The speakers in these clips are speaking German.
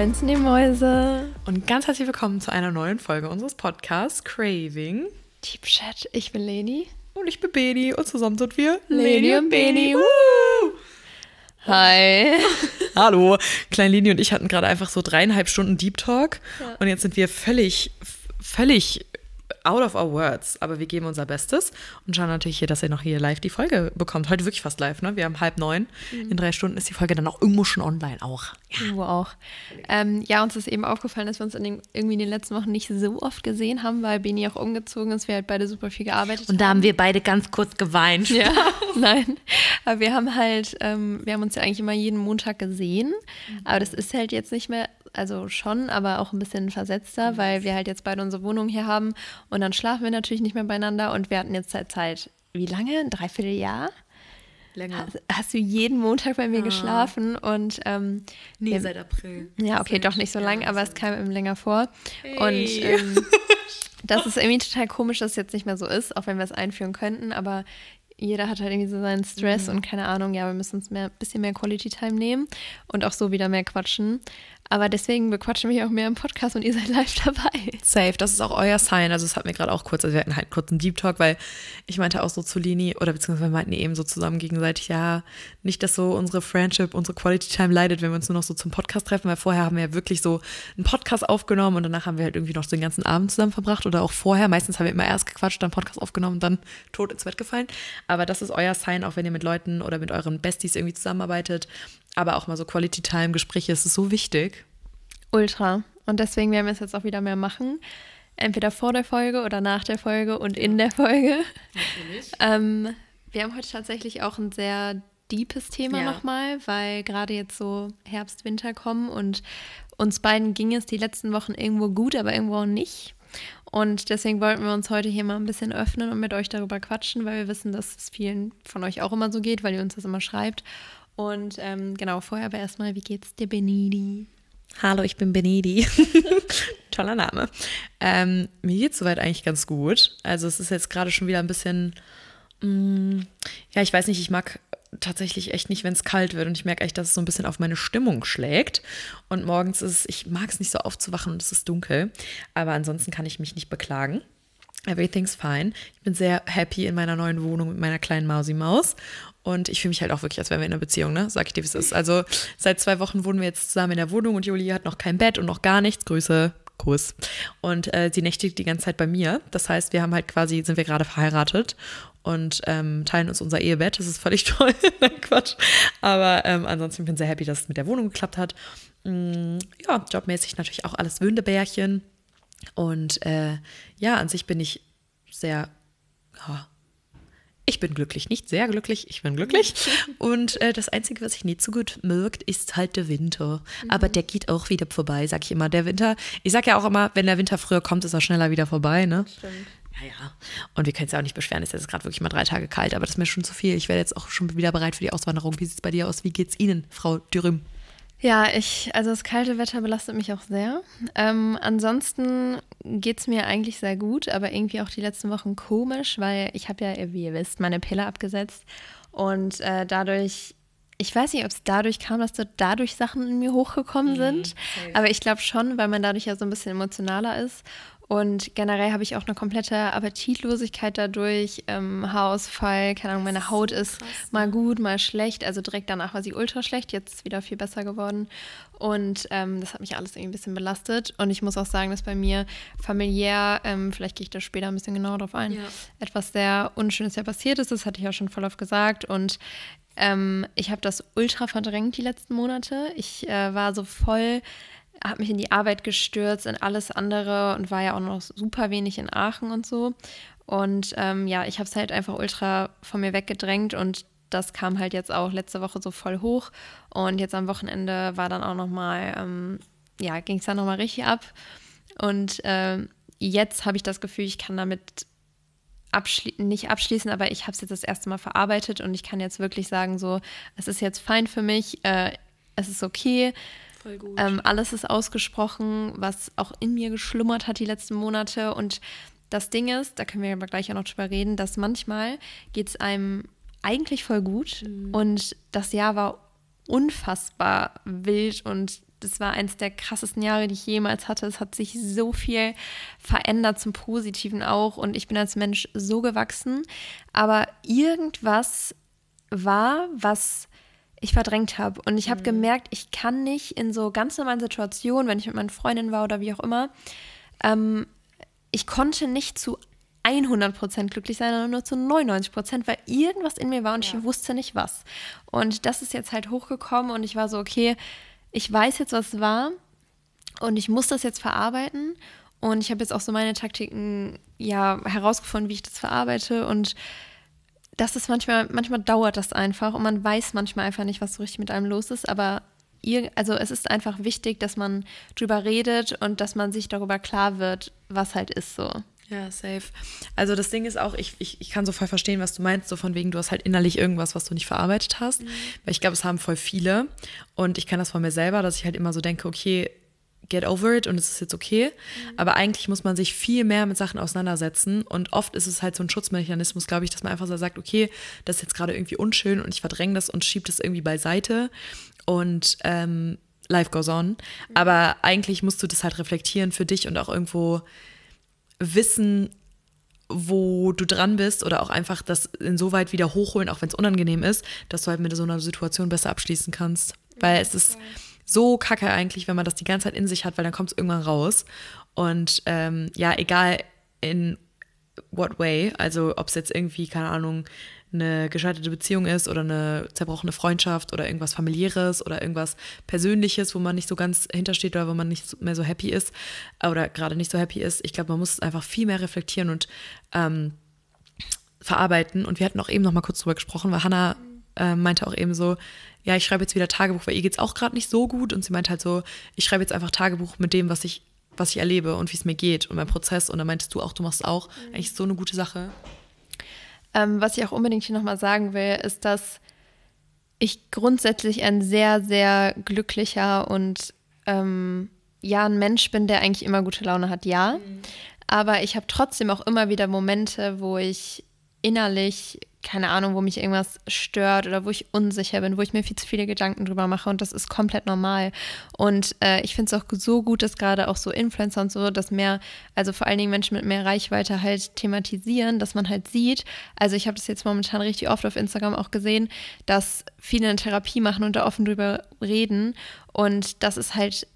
Wenn's die Mäuse. Und ganz herzlich willkommen zu einer neuen Folge unseres Podcasts Craving. Deep Chat, ich bin Leni. Und ich bin Beni und zusammen sind wir Leni und Beni. Woo! Hi. Hallo. Klein Leni und ich hatten gerade einfach so dreieinhalb Stunden Deep Talk Ja. und jetzt sind wir völlig, völlig out of our words. Aber wir geben unser Bestes und schauen natürlich hier, dass ihr noch hier live die Folge bekommt. Heute wirklich fast live, ne? Wir haben halb neun. Mhm. In drei Stunden ist die Folge dann auch irgendwo schon online auch. Wo auch. Ähm, ja, uns ist eben aufgefallen, dass wir uns in den, irgendwie in den letzten Wochen nicht so oft gesehen haben, weil Beni auch umgezogen ist. Wir halt beide super viel gearbeitet Und da haben wir beide ganz kurz geweint. Ja, nein. Aber wir haben halt, ähm, wir haben uns ja eigentlich immer jeden Montag gesehen. Aber das ist halt jetzt nicht mehr, also schon, aber auch ein bisschen versetzter, weil wir halt jetzt beide unsere Wohnung hier haben. Und dann schlafen wir natürlich nicht mehr beieinander. Und wir hatten jetzt seit Zeit, wie lange? Ein Dreivierteljahr? Länger. Hast, hast du jeden Montag bei mir geschlafen? Und ähm, Nee, wir- seit April. ja, okay, doch nicht so ja, lang, aber es kam eben länger vor. Hey. Und ähm, das ist irgendwie total komisch, dass es jetzt nicht mehr so ist, auch wenn wir es einführen könnten, aber jeder hat halt irgendwie so seinen Stress Mhm. und keine Ahnung, ja, wir müssen uns mehr, bisschen mehr Quality Time nehmen und auch so wieder mehr quatschen. Aber deswegen bequatschen hier auch mehr im Podcast und ihr seid live dabei. Safe, das ist auch euer Sign. Also, es hat mir gerade auch kurz, also wir hatten halt kurz einen Deep Talk, weil ich meinte auch so zu Lini, oder beziehungsweise wir meinten eben so zusammen gegenseitig, ja, nicht, dass so unsere Friendship, unsere Quality Time leidet, wenn wir uns nur noch so zum Podcast treffen, weil vorher haben wir ja wirklich so einen Podcast aufgenommen und danach haben wir halt irgendwie noch den ganzen Abend zusammen verbracht oder auch vorher. Meistens haben wir immer erst gequatscht, dann Podcast aufgenommen und dann tot ins Bett gefallen. Aber das ist euer Sign, auch wenn ihr mit Leuten oder mit euren Besties irgendwie zusammenarbeitet. Aber auch mal so Quality Time, Gespräche, es ist so wichtig. Ultra. Und deswegen werden wir es jetzt auch wieder mehr machen. Entweder vor der Folge oder nach der Folge und in der Folge. Ähm, wir haben heute tatsächlich auch ein sehr deepes Thema Ja. nochmal, weil gerade jetzt so Herbst, Winter kommen und uns beiden ging es die letzten Wochen irgendwo gut, aber irgendwo auch nicht. Und deswegen wollten wir uns heute hier mal ein bisschen öffnen und mit euch darüber quatschen, weil wir wissen, dass es vielen von euch auch immer so geht, weil ihr uns das immer schreibt. Und ähm, genau, vorher aber erstmal, wie geht's dir, Benidi? Hallo, ich bin Benedi. Toller Name. Ähm, mir geht soweit eigentlich ganz gut. Also es ist jetzt gerade schon wieder ein bisschen, mm, ja, ich weiß nicht, ich mag tatsächlich echt nicht, wenn es kalt wird und ich merke echt, dass es so ein bisschen auf meine Stimmung schlägt. Und morgens ist es, ich mag es nicht so aufzuwachen und es ist dunkel. Aber ansonsten kann ich mich nicht beklagen. Everything's fine. Ich bin sehr happy in meiner neuen Wohnung mit meiner kleinen Mausi-Maus. Und ich fühle mich halt auch wirklich, als wären wir in einer Beziehung, ne? Sag ich dir, wie es ist. Also seit zwei Wochen wohnen wir jetzt zusammen in der Wohnung und Julie hat noch kein Bett und noch gar nichts. Grüße, Kuss. Und äh, sie nächtigt die ganze Zeit bei mir. Das heißt, wir haben halt quasi, sind wir gerade verheiratet und ähm, teilen uns unser Ehebett. Das ist völlig toll. Nein, Quatsch. Aber ähm, ansonsten bin ich sehr happy, dass es mit der Wohnung geklappt hat. Mm, ja, jobmäßig natürlich auch alles Wündebärchen. Und äh, ja, an sich bin ich sehr, ja, ich bin glücklich, nicht sehr glücklich, ich bin glücklich. Und äh, das Einzige, was ich nicht so gut mögt, ist halt der Winter. Aber der geht auch wieder vorbei, sag ich immer. Der Winter, ich sag ja auch immer, wenn der Winter früher kommt, ist er schneller wieder vorbei, ne? Stimmt. Ja, ja. Und wir können es ja auch nicht beschweren, es ist jetzt gerade wirklich mal drei Tage kalt, aber das ist mir schon zu viel. Ich werde jetzt auch schon wieder bereit für die Auswanderung. Wie sieht es bei dir aus? Wie geht's Ihnen, Frau Dürüm? Ja, ich, also das kalte Wetter belastet mich auch sehr. Ähm, ansonsten geht es mir eigentlich sehr gut, aber irgendwie auch die letzten Wochen komisch, weil ich habe ja, wie ihr wisst, meine Pille abgesetzt und äh, dadurch, ich weiß nicht, ob es dadurch kam, dass so dadurch Sachen in mir hochgekommen sind, aber ich glaube schon, weil man dadurch ja so ein bisschen emotionaler ist. Und generell habe ich auch eine komplette Appetitlosigkeit dadurch, ähm, Haarausfall, keine Ahnung, meine Haut ist mal gut, mal schlecht. Also direkt danach war sie ultra schlecht, jetzt ist es wieder viel besser geworden. Und ähm, das hat mich alles irgendwie ein bisschen belastet. Und ich muss auch sagen, dass bei mir familiär, ähm, vielleicht gehe ich da später ein bisschen genauer drauf ein, Ja. etwas sehr Unschönes ja passiert ist. Das hatte ich ja schon voll oft gesagt. Und ähm, ich habe das ultra verdrängt die letzten Monate. Ich äh, war so voll, habe mich in die Arbeit gestürzt, in alles andere und war ja auch noch super wenig in Aachen und so. Und ähm, ja, ich habe es halt einfach ultra von mir weggedrängt und das kam halt jetzt auch letzte Woche so voll hoch. Und jetzt am Wochenende war dann auch nochmal, ähm, ja, ging es dann nochmal richtig ab. Und ähm, jetzt habe ich das Gefühl, ich kann damit abschli nicht abschließen, aber ich habe es jetzt das erste Mal verarbeitet und ich kann jetzt wirklich sagen, so, es ist jetzt fein für mich, äh, es ist okay. Voll gut. Ähm, alles ist ausgesprochen, was auch in mir geschlummert hat die letzten Monate. Und das Ding ist, da können wir aber gleich auch noch drüber reden, dass manchmal geht es einem eigentlich voll gut. Und das Jahr war unfassbar wild und das war eins der krassesten Jahre, die ich jemals hatte. Es hat sich so viel verändert zum Positiven auch und ich bin als Mensch so gewachsen. Aber irgendwas war, was ich verdrängt habe. Und ich habe mhm. gemerkt, ich kann nicht in so ganz normalen Situationen, wenn ich mit meinen Freundinnen war oder wie auch immer, ähm, ich konnte nicht zu 100% glücklich sein, sondern nur zu 99%, weil irgendwas in mir war und ja. ich wusste nicht was. Und das ist jetzt halt hochgekommen und ich war so, okay, ich weiß jetzt, was war und ich muss das jetzt verarbeiten. Und ich habe jetzt auch so meine Taktiken ja herausgefunden, wie ich das verarbeite und das ist manchmal, manchmal dauert das einfach und man weiß manchmal einfach nicht, was so richtig mit einem los ist, aber ihr, also es ist einfach wichtig, dass man drüber redet und dass man sich darüber klar wird, was halt ist so. Ja, safe. Also das Ding ist auch, ich, ich, ich kann so voll verstehen, was du meinst, so von wegen, du hast halt innerlich irgendwas, was du nicht verarbeitet hast. Mhm. Weil ich glaube, es haben voll viele. Und ich kann das von mir selber, dass ich halt immer so denke, okay, get over it und es ist jetzt okay. Mhm. Aber eigentlich muss man sich viel mehr mit Sachen auseinandersetzen. Und oft ist es halt so ein Schutzmechanismus, glaube ich, dass man einfach so sagt, okay, das ist jetzt gerade irgendwie unschön und ich verdränge das und schiebe das irgendwie beiseite. Und ähm, life goes on. Mhm. Aber eigentlich musst du das halt reflektieren für dich und auch irgendwo wissen, wo du dran bist oder auch einfach das insoweit wieder hochholen, auch wenn es unangenehm ist, dass du halt mit so einer Situation besser abschließen kannst. Weil es ist so kacke eigentlich, wenn man das die ganze Zeit in sich hat, weil dann kommt es irgendwann raus. Und ähm, ja, egal in what way, also ob es jetzt irgendwie, keine Ahnung, eine gescheiterte Beziehung ist oder eine zerbrochene Freundschaft oder irgendwas familiäres oder irgendwas Persönliches, wo man nicht so ganz hintersteht oder wo man nicht mehr so happy ist oder gerade nicht so happy ist. Ich glaube, man muss es einfach viel mehr reflektieren und ähm, verarbeiten. Und wir hatten auch eben noch mal kurz drüber gesprochen, weil Hannah äh, meinte auch eben so, ja, ich schreibe jetzt wieder Tagebuch, weil ihr geht es auch gerade nicht so gut. Und sie meinte halt so, ich schreibe jetzt einfach Tagebuch mit dem, was ich, was ich erlebe und wie es mir geht und mein Prozess. Und dann meintest du auch, du machst auch. Mhm. Eigentlich so eine gute Sache. Ähm, was ich auch unbedingt hier nochmal sagen will, ist, dass ich grundsätzlich ein sehr, sehr glücklicher und ähm, ja, ein Mensch bin, der eigentlich immer gute Laune hat, ja. Mhm. Aber ich habe trotzdem auch immer wieder Momente, wo ich innerlich keine Ahnung, wo mich irgendwas stört oder wo ich unsicher bin, wo ich mir viel zu viele Gedanken drüber mache und das ist komplett normal. Und äh, ich finde es auch so gut, dass gerade auch so Influencer und so, dass mehr, also vor allen Dingen Menschen mit mehr Reichweite halt thematisieren, dass man halt sieht. Also ich habe das jetzt momentan richtig oft auf Instagram auch gesehen, dass viele eine Therapie machen und da offen drüber reden und das ist halt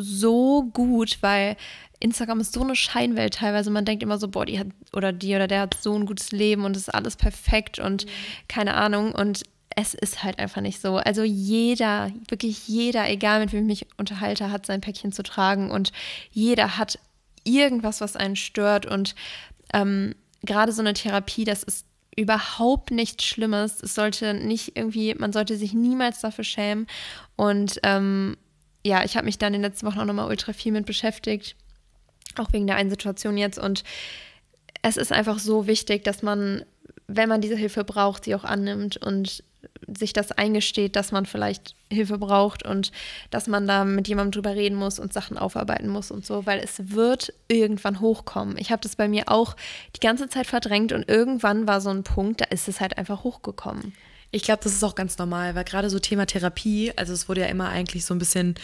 so gut, weil Instagram ist so eine Scheinwelt teilweise. Man denkt immer so, boah, die hat oder die oder der hat so ein gutes Leben und ist alles perfekt und keine Ahnung. Und es ist halt einfach nicht so. Also jeder, wirklich jeder, egal mit wem ich mich unterhalte, hat sein Päckchen zu tragen und jeder hat irgendwas, was einen stört. Und ähm, gerade so eine Therapie, das ist überhaupt nichts Schlimmes. Es sollte nicht irgendwie, man sollte sich niemals dafür schämen. Und ähm, ja, ich habe mich dann in den letzten Wochen auch nochmal ultra viel mit beschäftigt auch wegen der einen Situation jetzt. Und es ist einfach so wichtig, dass man, wenn man diese Hilfe braucht, sie auch annimmt und sich das eingesteht, dass man vielleicht Hilfe braucht und dass man da mit jemandem drüber reden muss und Sachen aufarbeiten muss und so, weil es wird irgendwann hochkommen. Ich habe das bei mir auch die ganze Zeit verdrängt und irgendwann war so ein Punkt, da ist es halt einfach hochgekommen. Ich glaube, das ist auch ganz normal, weil gerade so Thema Therapie, also es wurde ja immer eigentlich so ein bisschen,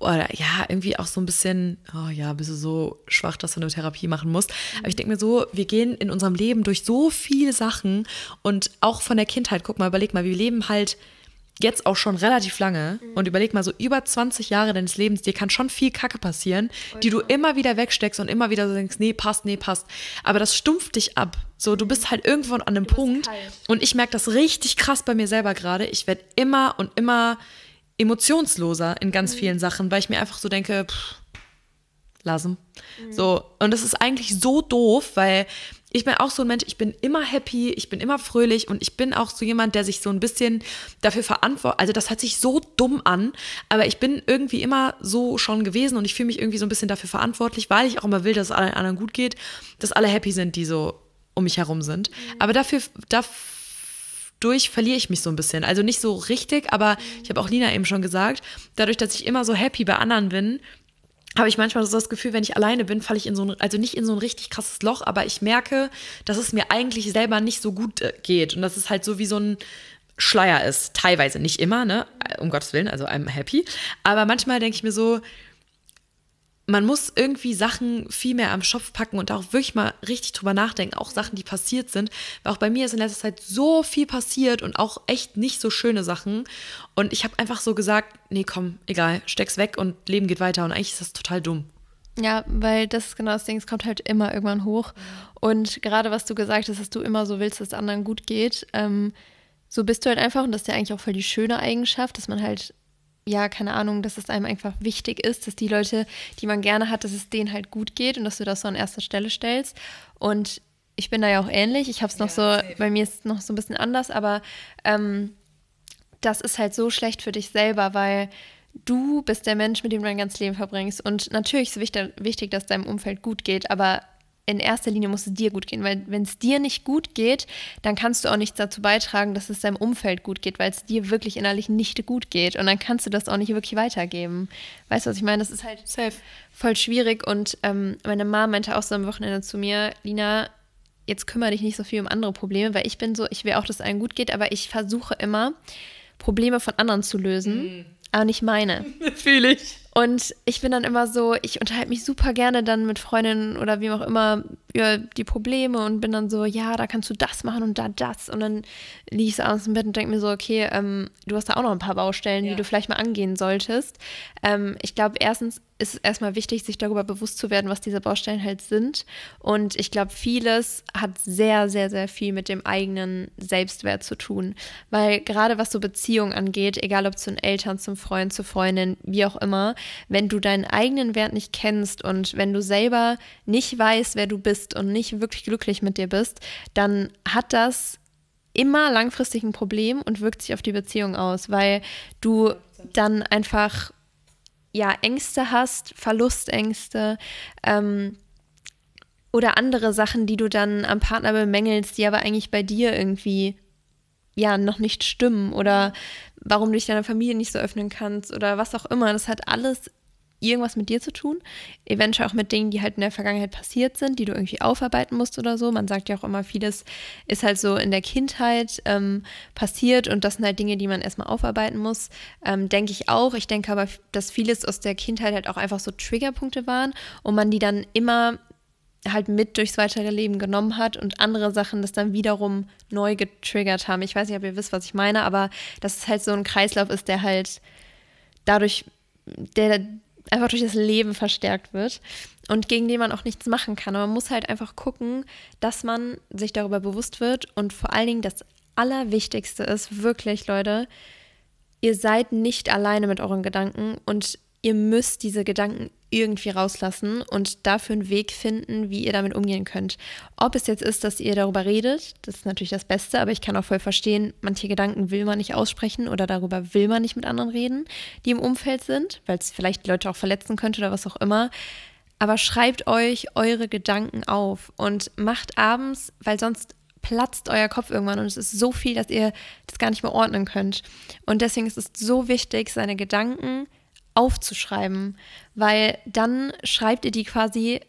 oder ja, irgendwie auch so ein bisschen, oh ja, bist du so schwach, dass du eine Therapie machen musst. Aber ich denke mir so, wir gehen in unserem Leben durch so viele Sachen und auch von der Kindheit, guck mal, überleg mal, wir leben halt jetzt auch schon relativ lange mhm. und überleg mal so über 20 Jahre deines Lebens, dir kann schon viel Kacke passieren, oh, die du immer wieder wegsteckst und immer wieder so denkst, nee, passt, nee, passt. Aber das stumpft dich ab. So, du bist halt irgendwann an einem Punkt und ich merke das richtig krass bei mir selber gerade. Ich werde immer und immer emotionsloser in ganz mhm. vielen Sachen, weil ich mir einfach so denke, pff, lassen. Mhm. So, und das ist eigentlich so doof, weil ich bin auch so ein Mensch, ich bin immer happy, ich bin immer fröhlich und ich bin auch so jemand, der sich so ein bisschen dafür verantwortet. Also das hört sich so dumm an, aber ich bin irgendwie immer so schon gewesen und ich fühle mich irgendwie so ein bisschen dafür verantwortlich, weil ich auch immer will, dass es allen anderen gut geht, dass alle happy sind, die so um mich herum sind. Mhm. Aber dafür, dadurch verliere ich mich so ein bisschen. Also nicht so richtig, aber ich habe auch Lina eben schon gesagt, dadurch, dass ich immer so happy bei anderen bin, habe ich manchmal so das Gefühl, wenn ich alleine bin, falle ich in so ein, also nicht in so ein richtig krasses Loch, aber ich merke, dass es mir eigentlich selber nicht so gut äh, geht. Und das ist halt so wie so ein, Schleier ist. Teilweise, nicht immer, ne? Um Gottes Willen, also I'm happy. Aber manchmal denke ich mir so, man muss irgendwie Sachen viel mehr am Schopf packen und auch wirklich mal richtig drüber nachdenken, auch Sachen, die passiert sind. Weil auch bei mir ist in letzter Zeit so viel passiert und auch echt nicht so schöne Sachen. Und ich habe einfach so gesagt, nee, komm, egal, steck's weg und Leben geht weiter. Und eigentlich ist das total dumm. Ja, weil das ist genau das Ding, es kommt halt immer irgendwann hoch. Und gerade was du gesagt hast, dass du immer so willst, dass es anderen gut geht, ähm, so bist du halt einfach. Und das ist ja eigentlich auch voll die schöne Eigenschaft, dass man halt ja, keine Ahnung, dass es einem einfach wichtig ist, dass die Leute, die man gerne hat, dass es denen halt gut geht und dass du das so an erster Stelle stellst. Und ich bin da ja auch ähnlich. Ich habe es noch ja, so, safe. bei mir ist es noch so ein bisschen anders, aber ähm, das ist halt so schlecht für dich selber, weil du bist der Mensch, mit dem du dein ganzes Leben verbringst. Und natürlich ist es wichtig, dass deinem Umfeld gut geht, aber in erster Linie muss es dir gut gehen, weil wenn es dir nicht gut geht, dann kannst du auch nichts dazu beitragen, dass es deinem Umfeld gut geht, weil es dir wirklich innerlich nicht gut geht und dann kannst du das auch nicht wirklich weitergeben. Weißt du, was ich meine? Das ist halt Safe. voll schwierig und ähm, meine Mama meinte auch so am Wochenende zu mir, Lina, jetzt kümmere dich nicht so viel um andere Probleme, weil ich bin so, ich will auch, dass es allen gut geht, aber ich versuche immer, Probleme von anderen zu lösen, mm. aber nicht meine. Fühle ich. Und ich bin dann immer so, ich unterhalte mich super gerne dann mit Freundinnen oder wie auch immer über die Probleme und bin dann so, ja, da kannst du das machen und da das. Und dann liege ich so abends im Bett und denke mir so, okay, ähm, du hast da auch noch ein paar Baustellen, ja. die du vielleicht mal angehen solltest. Ähm, ich glaube, erstens ist es erstmal wichtig, sich darüber bewusst zu werden, was diese Baustellen halt sind. Und ich glaube, vieles hat sehr, sehr, sehr viel mit dem eigenen Selbstwert zu tun. Weil gerade was so Beziehungen angeht, egal ob zu den Eltern, zum Freund, zur Freundin, wie auch immer, wenn du deinen eigenen Wert nicht kennst und wenn du selber nicht weißt, wer du bist und nicht wirklich glücklich mit dir bist, dann hat das immer langfristig ein Problem und wirkt sich auf die Beziehung aus, weil du dann einfach ja Ängste hast, Verlustängste ähm, oder andere Sachen, die du dann am Partner bemängelst, die aber eigentlich bei dir irgendwie ja noch nicht stimmen oder warum du dich deiner Familie nicht so öffnen kannst oder was auch immer. Das hat alles irgendwas mit dir zu tun. Eventuell auch mit Dingen, die halt in der Vergangenheit passiert sind, die du irgendwie aufarbeiten musst oder so. Man sagt ja auch immer, vieles ist halt so in der Kindheit ähm, passiert und das sind halt Dinge, die man erstmal aufarbeiten muss. Ähm, denke ich auch. Ich denke aber, dass vieles aus der Kindheit halt auch einfach so Triggerpunkte waren und man die dann immer halt mit durchs weitere Leben genommen hat und andere Sachen das dann wiederum neu getriggert haben. Ich weiß nicht, ob ihr wisst, was ich meine, aber dass es halt so ein Kreislauf ist, der halt dadurch, der einfach durch das Leben verstärkt wird und gegen den man auch nichts machen kann. Aber man muss halt einfach gucken, dass man sich darüber bewusst wird und vor allen Dingen das Allerwichtigste ist wirklich, Leute, ihr seid nicht alleine mit euren Gedanken und ihr müsst diese Gedanken irgendwie rauslassen und dafür einen Weg finden, wie ihr damit umgehen könnt. Ob es jetzt ist, dass ihr darüber redet, das ist natürlich das Beste, aber ich kann auch voll verstehen, manche Gedanken will man nicht aussprechen oder darüber will man nicht mit anderen reden, die im Umfeld sind, weil es vielleicht Leute auch verletzen könnte oder was auch immer. Aber schreibt euch eure Gedanken auf und macht abends, weil sonst platzt euer Kopf irgendwann und es ist so viel, dass ihr das gar nicht mehr ordnen könnt. Und deswegen ist es so wichtig, seine Gedanken aufzuschreiben, weil dann schreibt ihr die quasi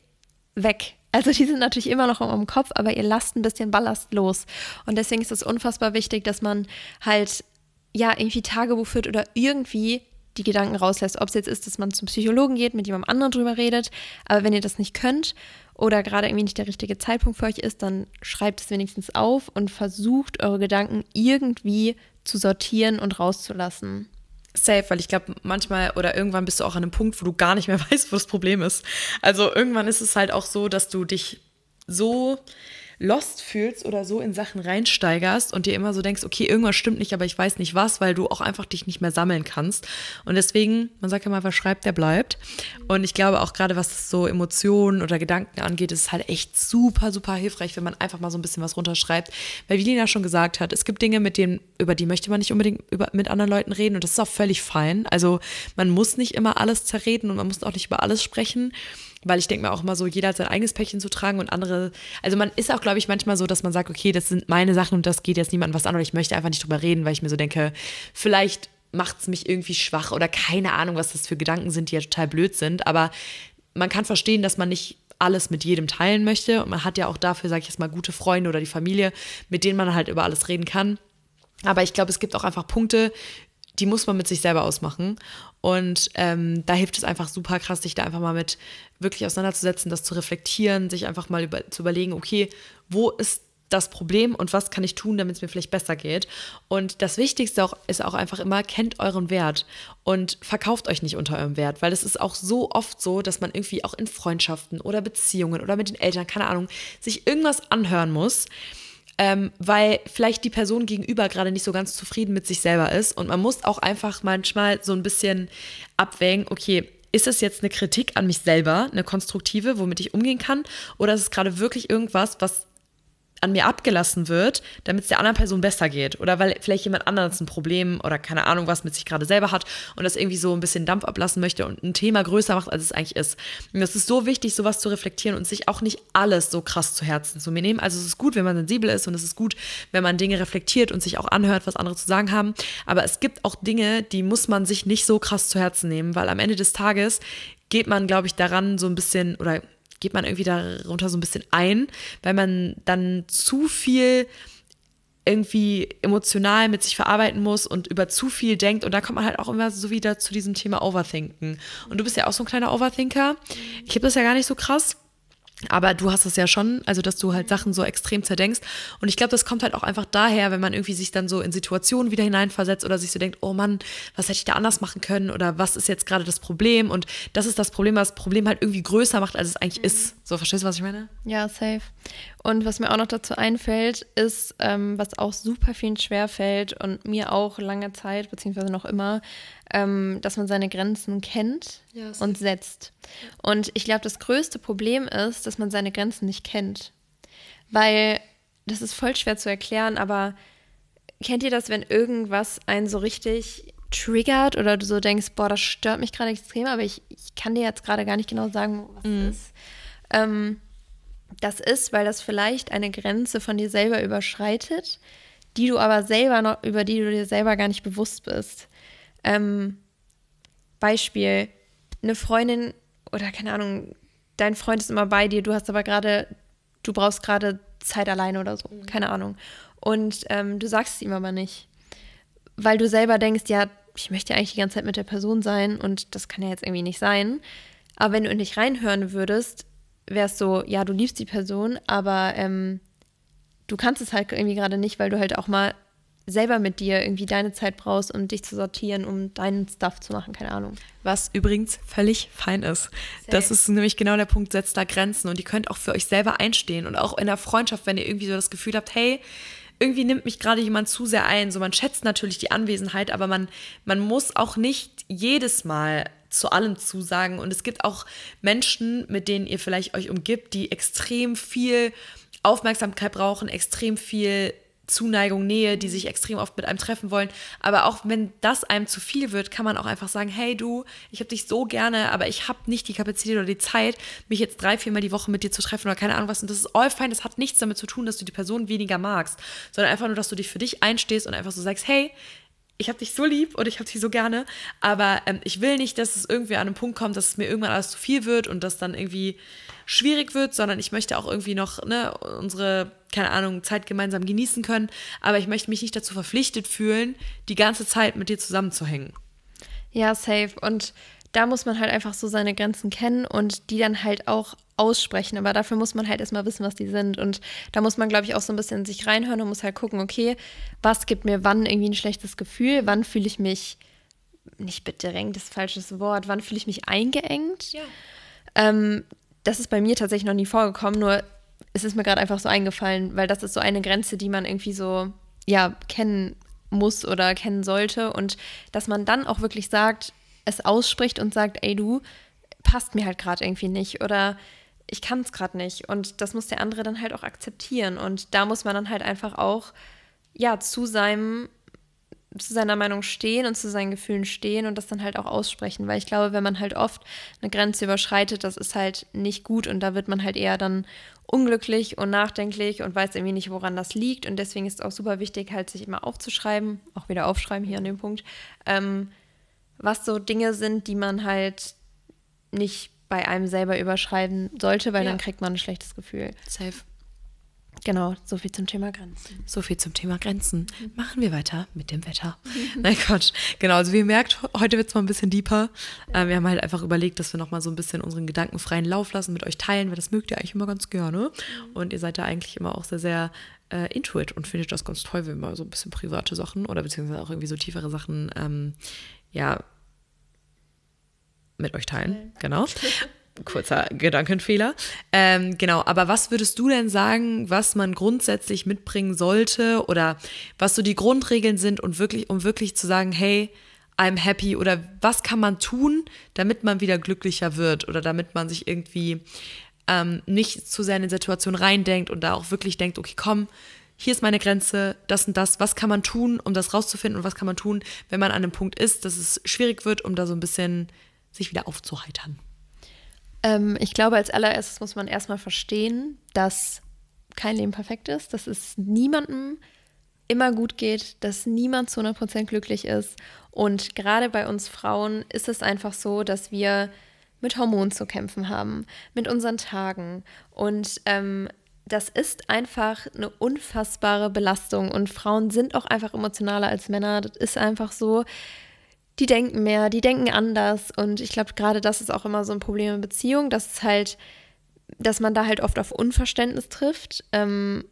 weg. Also die sind natürlich immer noch im Kopf, aber ihr lasst ein bisschen Ballast los. Und deswegen ist es unfassbar wichtig, dass man halt ja irgendwie Tagebuch führt oder irgendwie die Gedanken rauslässt. Ob es jetzt ist, dass man zum Psychologen geht, mit jemandem anderen drüber redet. Aber wenn ihr das nicht könnt oder gerade irgendwie nicht der richtige Zeitpunkt für euch ist, dann schreibt es wenigstens auf und versucht eure Gedanken irgendwie zu sortieren und rauszulassen. Safe, weil ich glaube, manchmal oder irgendwann bist du auch an einem Punkt, wo du gar nicht mehr weißt, wo das Problem ist. Also irgendwann ist es halt auch so, dass du dich so lost fühlst oder so in Sachen reinsteigerst und dir immer so denkst, okay, irgendwas stimmt nicht, aber ich weiß nicht was, weil du auch einfach dich nicht mehr sammeln kannst. Und deswegen, man sagt ja mal, wer schreibt, der bleibt. Und ich glaube auch gerade, was so Emotionen oder Gedanken angeht, ist es halt echt super, super hilfreich, wenn man einfach mal so ein bisschen was runterschreibt. Weil wie Lina schon gesagt hat, es gibt Dinge, mit denen, über die möchte man nicht unbedingt über, mit anderen Leuten reden und das ist auch völlig fein. Also man muss nicht immer alles zerreden und man muss auch nicht über alles sprechen weil ich denke mir auch immer so, jeder hat sein eigenes Päckchen zu tragen und andere, also man ist auch, glaube ich, manchmal so, dass man sagt, okay, das sind meine Sachen und das geht jetzt niemandem was an und ich möchte einfach nicht drüber reden, weil ich mir so denke, vielleicht macht es mich irgendwie schwach oder keine Ahnung, was das für Gedanken sind, die ja total blöd sind, aber man kann verstehen, dass man nicht alles mit jedem teilen möchte und man hat ja auch dafür, sage ich jetzt mal, gute Freunde oder die Familie, mit denen man halt über alles reden kann. Aber ich glaube, es gibt auch einfach Punkte, die muss man mit sich selber ausmachen. Und ähm, da hilft es einfach super krass, sich da einfach mal mit wirklich auseinanderzusetzen, das zu reflektieren, sich einfach mal über, zu überlegen, okay, wo ist das Problem und was kann ich tun, damit es mir vielleicht besser geht. Und das Wichtigste auch, ist auch einfach immer, kennt euren Wert und verkauft euch nicht unter eurem Wert, weil es ist auch so oft so, dass man irgendwie auch in Freundschaften oder Beziehungen oder mit den Eltern, keine Ahnung, sich irgendwas anhören muss, ähm, weil vielleicht die Person gegenüber gerade nicht so ganz zufrieden mit sich selber ist. Und man muss auch einfach manchmal so ein bisschen abwägen, okay, ist es jetzt eine Kritik an mich selber, eine konstruktive, womit ich umgehen kann, oder ist es gerade wirklich irgendwas, was an mir abgelassen wird, damit es der anderen Person besser geht. Oder weil vielleicht jemand anderes ein Problem oder keine Ahnung was mit sich gerade selber hat und das irgendwie so ein bisschen Dampf ablassen möchte und ein Thema größer macht, als es eigentlich ist. Und das ist so wichtig, sowas zu reflektieren und sich auch nicht alles so krass zu Herzen zu nehmen. Also es ist gut, wenn man sensibel ist und es ist gut, wenn man Dinge reflektiert und sich auch anhört, was andere zu sagen haben. Aber es gibt auch Dinge, die muss man sich nicht so krass zu Herzen nehmen, weil am Ende des Tages geht man, glaube ich, daran so ein bisschen oder geht man irgendwie darunter so ein bisschen ein, weil man dann zu viel irgendwie emotional mit sich verarbeiten muss und über zu viel denkt. Und da kommt man halt auch immer so wieder zu diesem Thema Overthinken. Und du bist ja auch so ein kleiner Overthinker. Ich habe das ja gar nicht so krass. Aber du hast es ja schon, also dass du halt Sachen so extrem zerdenkst. Und ich glaube, das kommt halt auch einfach daher, wenn man irgendwie sich dann so in Situationen wieder hineinversetzt oder sich so denkt, oh Mann, was hätte ich da anders machen können oder was ist jetzt gerade das Problem? Und das ist das Problem, was das Problem halt irgendwie größer macht, als es eigentlich mhm. ist. So, verstehst du, was ich meine? Ja, safe. Und was mir auch noch dazu einfällt, ist, ähm, was auch super vielen schwerfällt und mir auch lange Zeit, beziehungsweise noch immer, ähm, dass man seine Grenzen kennt ja, und setzt. Und ich glaube, das größte Problem ist, dass man seine Grenzen nicht kennt. Weil das ist voll schwer zu erklären, aber kennt ihr das, wenn irgendwas einen so richtig triggert oder du so denkst, boah, das stört mich gerade extrem, aber ich, ich kann dir jetzt gerade gar nicht genau sagen, was das ist. Ähm, das ist, weil das vielleicht eine Grenze von dir selber überschreitet, die du aber selber noch, über die du dir selber gar nicht bewusst bist. Ähm, Beispiel, eine Freundin oder keine Ahnung, dein Freund ist immer bei dir, du hast aber gerade, du brauchst gerade Zeit alleine oder so, mhm. keine Ahnung. Und ähm, du sagst es ihm aber nicht, weil du selber denkst, ja, ich möchte ja eigentlich die ganze Zeit mit der Person sein und das kann ja jetzt irgendwie nicht sein. Aber wenn du in dich reinhören würdest, wäre es so, ja, du liebst die Person, aber ähm, du kannst es halt irgendwie gerade nicht, weil du halt auch mal selber mit dir irgendwie deine Zeit brauchst, um dich zu sortieren, um deinen Stuff zu machen, keine Ahnung. Was übrigens völlig fein ist. Sehr. Das ist nämlich genau der Punkt, setzt da Grenzen und ihr könnt auch für euch selber einstehen und auch in der Freundschaft, wenn ihr irgendwie so das Gefühl habt, hey, irgendwie nimmt mich gerade jemand zu sehr ein. So, man schätzt natürlich die Anwesenheit, aber man, man muss auch nicht jedes Mal zu allem zusagen. Und es gibt auch Menschen, mit denen ihr vielleicht euch umgibt, die extrem viel Aufmerksamkeit brauchen, extrem viel Zuneigung, Nähe, die sich extrem oft mit einem treffen wollen. Aber auch wenn das einem zu viel wird, kann man auch einfach sagen, hey du, ich habe dich so gerne, aber ich habe nicht die Kapazität oder die Zeit, mich jetzt drei, viermal die Woche mit dir zu treffen oder keine Ahnung was. Und das ist all fine. Das hat nichts damit zu tun, dass du die Person weniger magst, sondern einfach nur, dass du dich für dich einstehst und einfach so sagst, hey, ich habe dich so lieb und ich habe dich so gerne, aber ähm, ich will nicht, dass es irgendwie an einen Punkt kommt, dass es mir irgendwann alles zu viel wird und das dann irgendwie schwierig wird, sondern ich möchte auch irgendwie noch ne, unsere, keine Ahnung, Zeit gemeinsam genießen können, aber ich möchte mich nicht dazu verpflichtet fühlen, die ganze Zeit mit dir zusammenzuhängen. Ja, safe. Und da muss man halt einfach so seine Grenzen kennen und die dann halt auch aussprechen. Aber dafür muss man halt erstmal wissen, was die sind. Und da muss man, glaube ich, auch so ein bisschen in sich reinhören und muss halt gucken, okay, was gibt mir wann irgendwie ein schlechtes Gefühl? Wann fühle ich mich nicht bedrängt, das falsches Wort, wann fühle ich mich eingeengt? Ja. Ähm, das ist bei mir tatsächlich noch nie vorgekommen, nur es ist mir gerade einfach so eingefallen, weil das ist so eine Grenze, die man irgendwie so, ja, kennen muss oder kennen sollte. Und dass man dann auch wirklich sagt, es ausspricht und sagt, ey du, passt mir halt gerade irgendwie nicht oder ich kann es gerade nicht. Und das muss der andere dann halt auch akzeptieren. Und da muss man dann halt einfach auch, ja, zu seinem, zu seiner Meinung stehen und zu seinen Gefühlen stehen und das dann halt auch aussprechen. Weil ich glaube, wenn man halt oft eine Grenze überschreitet, das ist halt nicht gut und da wird man halt eher dann unglücklich und nachdenklich und weiß irgendwie nicht, woran das liegt. Und deswegen ist es auch super wichtig, halt sich immer aufzuschreiben, auch wieder aufschreiben hier an dem Punkt, ähm, was so Dinge sind, die man halt nicht bei einem selber überschreiben sollte, weil ja. dann kriegt man ein schlechtes Gefühl. Safe. Genau, so viel zum Thema Grenzen. So viel zum Thema Grenzen. Machen wir weiter mit dem Wetter. Nein, Gott. Genau, also wie ihr merkt, heute wird es mal ein bisschen deeper. Äh, wir haben halt einfach überlegt, dass wir nochmal so ein bisschen unseren Gedanken freien Lauf lassen, mit euch teilen, weil das mögt ihr eigentlich immer ganz gerne. Und ihr seid da eigentlich immer auch sehr, sehr äh, into it und findet das ganz toll, wenn wir so ein bisschen private Sachen oder beziehungsweise auch irgendwie so tiefere Sachen, ähm, ja, mit euch teilen. Genau. kurzer Gedankenfehler. Ähm, genau, aber was würdest du denn sagen, was man grundsätzlich mitbringen sollte oder was so die Grundregeln sind und wirklich, um wirklich zu sagen, hey, I'm happy oder was kann man tun, damit man wieder glücklicher wird oder damit man sich irgendwie ähm, nicht zu sehr in die Situation reindenkt und da auch wirklich denkt, okay, komm, hier ist meine Grenze, das und das, was kann man tun, um das rauszufinden und was kann man tun, wenn man an einem Punkt ist, dass es schwierig wird, um da so ein bisschen sich wieder aufzuheitern. Ähm, ich glaube, als allererstes muss man erstmal verstehen, dass kein Leben perfekt ist, dass es niemandem immer gut geht, dass niemand zu 100% glücklich ist. Und gerade bei uns Frauen ist es einfach so, dass wir mit Hormonen zu kämpfen haben, mit unseren Tagen. Und ähm, das ist einfach eine unfassbare Belastung. Und Frauen sind auch einfach emotionaler als Männer. Das ist einfach so die denken mehr, die denken anders. Und ich glaube, gerade das ist auch immer so ein Problem in Beziehungen, dass es halt, dass man da halt oft auf Unverständnis trifft, ähm,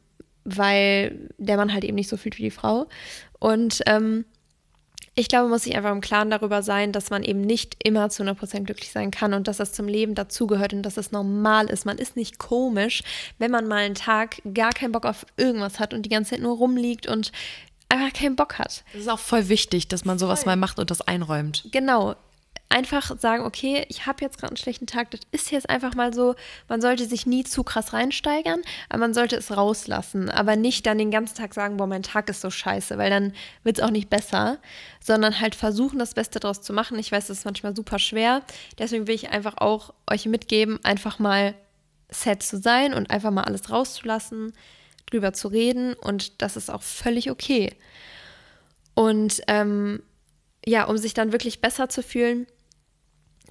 weil der Mann halt eben nicht so fühlt wie die Frau. Und ähm, ich glaube, man muss sich einfach im Klaren darüber sein, dass man eben nicht immer zu 100% glücklich sein kann und dass das zum Leben dazugehört und dass es normal ist. Man ist nicht komisch, wenn man mal einen Tag gar keinen Bock auf irgendwas hat und die ganze Zeit nur rumliegt und einfach keinen Bock hat. Das ist auch voll wichtig, dass man sowas voll. mal macht und das einräumt. Genau. Einfach sagen, okay, ich habe jetzt gerade einen schlechten Tag, das ist jetzt einfach mal so. Man sollte sich nie zu krass reinsteigern, aber man sollte es rauslassen. Aber nicht dann den ganzen Tag sagen, boah, mein Tag ist so scheiße, weil dann wird es auch nicht besser, sondern halt versuchen, das Beste daraus zu machen. Ich weiß, das ist manchmal super schwer. Deswegen will ich einfach auch euch mitgeben, einfach mal set zu sein und einfach mal alles rauszulassen drüber zu reden und das ist auch völlig okay. Und ähm, ja, um sich dann wirklich besser zu fühlen,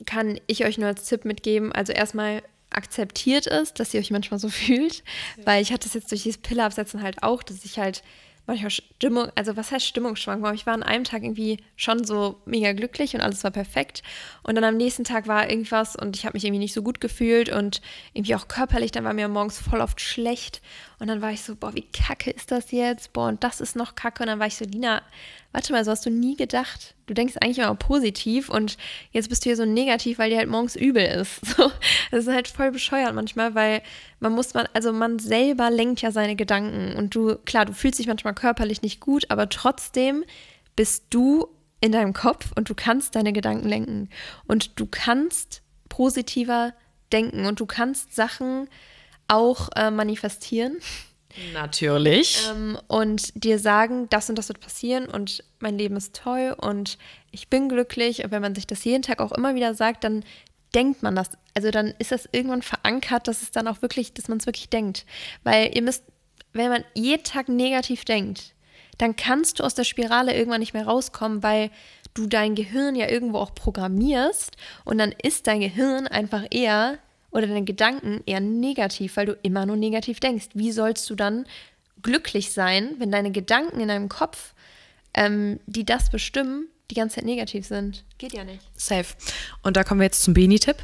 kann ich euch nur als Tipp mitgeben, also erstmal akzeptiert es, dass ihr euch manchmal so fühlt, ja. weil ich hatte es jetzt durch dieses Pille-Absetzen halt auch, dass ich halt manchmal Stimmung, also was heißt Stimmungsschwankungen? Ich war an einem Tag irgendwie schon so mega glücklich und alles war perfekt. Und dann am nächsten Tag war irgendwas und ich habe mich irgendwie nicht so gut gefühlt und irgendwie auch körperlich, dann war mir morgens voll oft schlecht. Und dann war ich so, boah, wie kacke ist das jetzt? Boah, und das ist noch kacke. Und dann war ich so, Lina, warte mal, so hast du nie gedacht. Du denkst eigentlich immer positiv und jetzt bist du hier so negativ, weil dir halt morgens übel ist. So, das ist halt voll bescheuert manchmal, weil man muss man, also man selber lenkt ja seine Gedanken und du, klar, du fühlst dich manchmal körperlich nicht gut, aber trotzdem bist du in deinem Kopf und du kannst deine Gedanken lenken und du kannst positiver denken und du kannst Sachen auch äh, manifestieren. Natürlich. Ähm, und dir sagen, das und das wird passieren und mein Leben ist toll und ich bin glücklich. Und wenn man sich das jeden Tag auch immer wieder sagt, dann denkt man das. Also dann ist das irgendwann verankert, dass es dann auch wirklich, dass man es wirklich denkt. Weil ihr müsst, wenn man jeden Tag negativ denkt, dann kannst du aus der Spirale irgendwann nicht mehr rauskommen, weil du dein Gehirn ja irgendwo auch programmierst und dann ist dein Gehirn einfach eher oder deine Gedanken eher negativ, weil du immer nur negativ denkst. Wie sollst du dann glücklich sein, wenn deine Gedanken in deinem Kopf, ähm, die das bestimmen, die ganze Zeit negativ sind. Geht ja nicht. Safe. Und da kommen wir jetzt zum Beni-Tipp.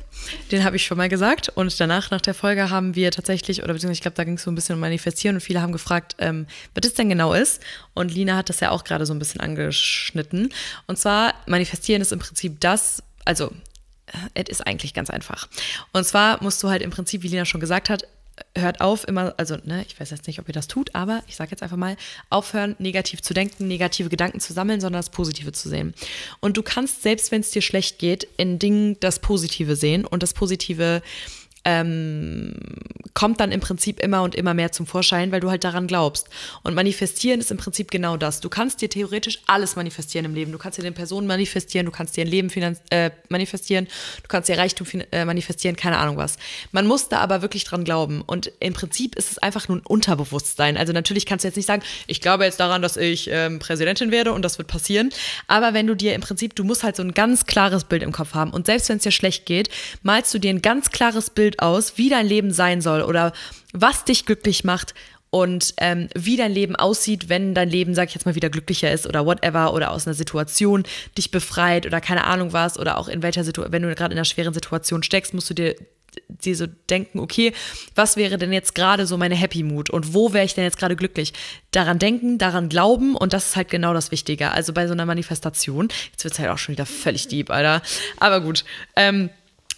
Den habe ich schon mal gesagt. Und danach, nach der Folge, haben wir tatsächlich, oder beziehungsweise ich glaube, da ging es so ein bisschen um Manifestieren und viele haben gefragt, ähm, was das denn genau ist. Und Lina hat das ja auch gerade so ein bisschen angeschnitten. Und zwar, Manifestieren ist im Prinzip das, also es ist eigentlich ganz einfach. Und zwar musst du halt im Prinzip, wie Lina schon gesagt hat, hört auf, immer, also ne, ich weiß jetzt nicht, ob ihr das tut, aber ich sage jetzt einfach mal, aufhören, negativ zu denken, negative Gedanken zu sammeln, sondern das Positive zu sehen. Und du kannst, selbst wenn es dir schlecht geht, in Dingen das Positive sehen und das Positive ähm, kommt dann im Prinzip immer und immer mehr zum Vorschein, weil du halt daran glaubst. Und manifestieren ist im Prinzip genau das. Du kannst dir theoretisch alles manifestieren im Leben. Du kannst dir den Personen manifestieren, du kannst dir ein Leben äh, manifestieren, du kannst dir Reichtum äh, manifestieren, keine Ahnung was. Man muss da aber wirklich dran glauben. Und im Prinzip ist es einfach nur ein Unterbewusstsein. Also natürlich kannst du jetzt nicht sagen, ich glaube jetzt daran, dass ich ähm, Präsidentin werde und das wird passieren. Aber wenn du dir im Prinzip, du musst halt so ein ganz klares Bild im Kopf haben. Und selbst wenn es dir schlecht geht, malst du dir ein ganz klares Bild aus, wie dein Leben sein soll oder was dich glücklich macht und ähm, wie dein Leben aussieht, wenn dein Leben, sag ich jetzt mal, wieder glücklicher ist oder whatever oder aus einer Situation dich befreit oder keine Ahnung was oder auch in welcher Situation, wenn du gerade in einer schweren Situation steckst, musst du dir dir so denken, okay, was wäre denn jetzt gerade so meine Happy Mood und wo wäre ich denn jetzt gerade glücklich? Daran denken, daran glauben und das ist halt genau das Wichtige. Also bei so einer Manifestation, jetzt wird es halt auch schon wieder völlig deep, Alter. Aber gut, ähm,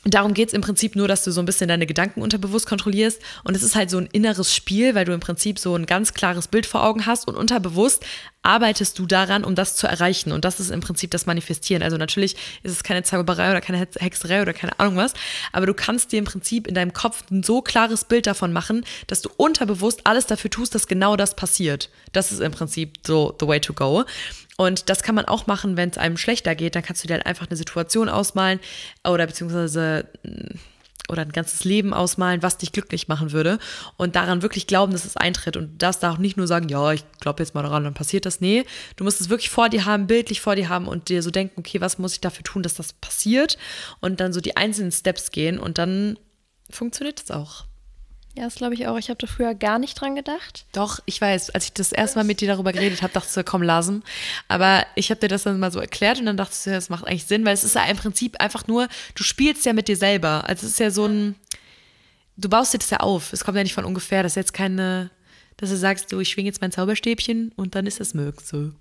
Darum geht es im Prinzip nur, dass du so ein bisschen deine Gedanken unterbewusst kontrollierst. Und es ist halt so ein inneres Spiel, weil du im Prinzip so ein ganz klares Bild vor Augen hast und unterbewusst arbeitest du daran, um das zu erreichen. Und das ist im Prinzip das Manifestieren. Also natürlich ist es keine Zauberei oder keine Hexerei oder keine Ahnung was, aber du kannst dir im Prinzip in deinem Kopf ein so klares Bild davon machen, dass du unterbewusst alles dafür tust, dass genau das passiert. Das ist im Prinzip so the way to go. Und das kann man auch machen, wenn es einem schlechter geht. Dann kannst du dir halt einfach eine Situation ausmalen oder beziehungsweise mm, oder ein ganzes Leben ausmalen, was dich glücklich machen würde und daran wirklich glauben, dass es eintritt und das da auch nicht nur sagen, ja, ich glaube jetzt mal daran, dann passiert das. Nee, du musst es wirklich vor dir haben, bildlich vor dir haben und dir so denken, okay, was muss ich dafür tun, dass das passiert und dann so die einzelnen Steps gehen und dann funktioniert es auch. Ja, das glaube ich auch. Ich habe da früher gar nicht dran gedacht. Doch, ich weiß, als ich das erste Mal mit dir darüber geredet habe, dachte ich, komm, lassen. Aber ich habe dir das dann mal so erklärt und dann dachte ich, das macht eigentlich Sinn, weil es ist ja im Prinzip einfach nur, du spielst ja mit dir selber. Also es ist ja so ein, du baust dir das ja auf. Es kommt ja nicht von ungefähr. Das ist jetzt keine, dass du sagst, du, ich schwinge jetzt mein Zauberstäbchen und dann ist das möglich so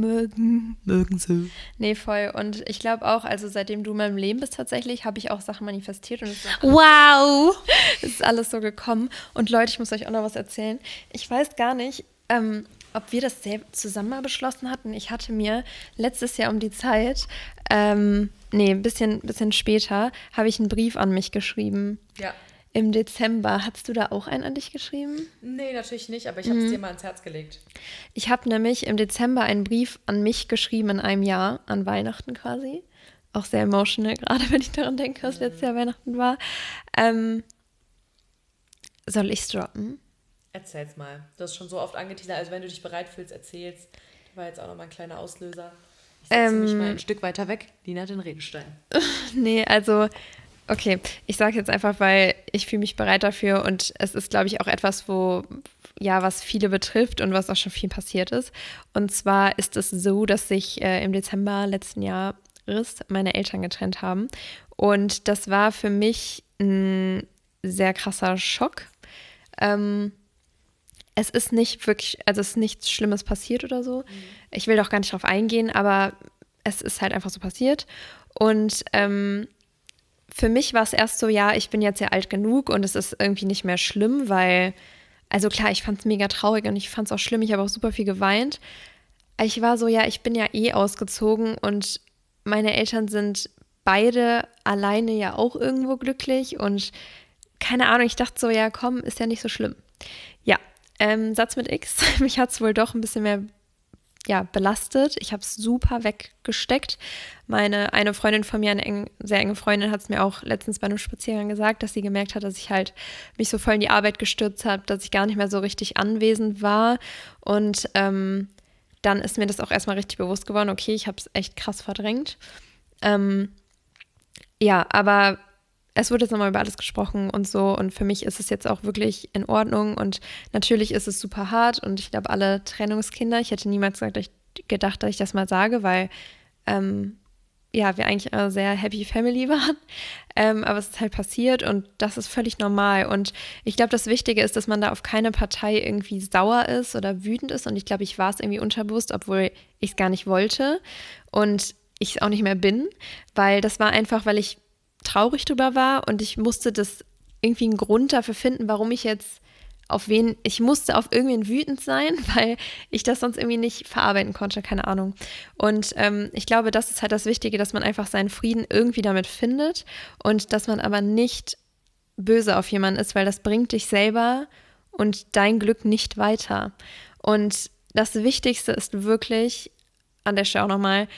mögen. Mögen sie. Nee, voll. Und ich glaube auch, also seitdem du in meinem Leben bist tatsächlich, habe ich auch Sachen manifestiert und es ist wow! es ist alles so gekommen. Und Leute, ich muss euch auch noch was erzählen. Ich weiß gar nicht, ähm, ob wir das zusammen mal beschlossen hatten. Ich hatte mir letztes Jahr um die Zeit, ähm, nee, ein bisschen, bisschen später, habe ich einen Brief an mich geschrieben. Ja im Dezember. Hast du da auch einen an dich geschrieben? Nee, natürlich nicht, aber ich habe es mhm. dir mal ans Herz gelegt. Ich habe nämlich im Dezember einen Brief an mich geschrieben in einem Jahr, an Weihnachten quasi. Auch sehr emotional, gerade wenn ich daran denke, was mhm. letztes Jahr Weihnachten war. Ähm, soll ich es droppen? Erzähl's mal. Du hast schon so oft angeteasert, also wenn du dich bereit fühlst, erzählst. Das war jetzt auch nochmal ein kleiner Auslöser. Ich setze ähm, mich mal ein Stück weiter weg. Lina hat den Redestein. nee, also Okay, ich sage jetzt einfach, weil ich fühle mich bereit dafür und es ist, glaube ich, auch etwas, wo ja, was viele betrifft und was auch schon viel passiert ist. Und zwar ist es so, dass sich äh, im Dezember letzten Jahres meine Eltern getrennt haben. Und das war für mich ein sehr krasser Schock. Ähm, es ist nicht wirklich, also es ist nichts Schlimmes passiert oder so. Mhm. Ich will doch gar nicht drauf eingehen, aber es ist halt einfach so passiert. Und ähm, für mich war es erst so, ja, ich bin jetzt ja alt genug und es ist irgendwie nicht mehr schlimm, weil, also klar, ich fand es mega traurig und ich fand es auch schlimm, ich habe auch super viel geweint. Ich war so, ja, ich bin ja eh ausgezogen und meine Eltern sind beide alleine ja auch irgendwo glücklich und keine Ahnung, ich dachte so, ja, komm, ist ja nicht so schlimm. Ja, ähm, Satz mit X, mich hat es wohl doch ein bisschen mehr ja, belastet. Ich habe es super weggesteckt. Meine eine Freundin von mir, eine eng, sehr enge Freundin, hat es mir auch letztens bei einem Spaziergang gesagt, dass sie gemerkt hat, dass ich halt mich so voll in die Arbeit gestürzt habe, dass ich gar nicht mehr so richtig anwesend war. Und ähm, dann ist mir das auch erstmal richtig bewusst geworden, okay, ich habe es echt krass verdrängt. Ähm, ja, aber es wurde jetzt nochmal über alles gesprochen und so. Und für mich ist es jetzt auch wirklich in Ordnung. Und natürlich ist es super hart. Und ich glaube, alle Trennungskinder, ich hätte niemals gedacht, dass ich das mal sage, weil ähm, ja, wir eigentlich eine sehr happy Family waren. Ähm, aber es ist halt passiert und das ist völlig normal. Und ich glaube, das Wichtige ist, dass man da auf keine Partei irgendwie sauer ist oder wütend ist. Und ich glaube, ich war es irgendwie unterbewusst, obwohl ich es gar nicht wollte. Und ich es auch nicht mehr bin, weil das war einfach, weil ich traurig drüber war und ich musste das irgendwie einen Grund dafür finden, warum ich jetzt auf wen, ich musste auf irgendwen wütend sein, weil ich das sonst irgendwie nicht verarbeiten konnte, keine Ahnung. Und ähm, ich glaube, das ist halt das Wichtige, dass man einfach seinen Frieden irgendwie damit findet und dass man aber nicht böse auf jemanden ist, weil das bringt dich selber und dein Glück nicht weiter. Und das Wichtigste ist wirklich, an der Stelle auch nochmal,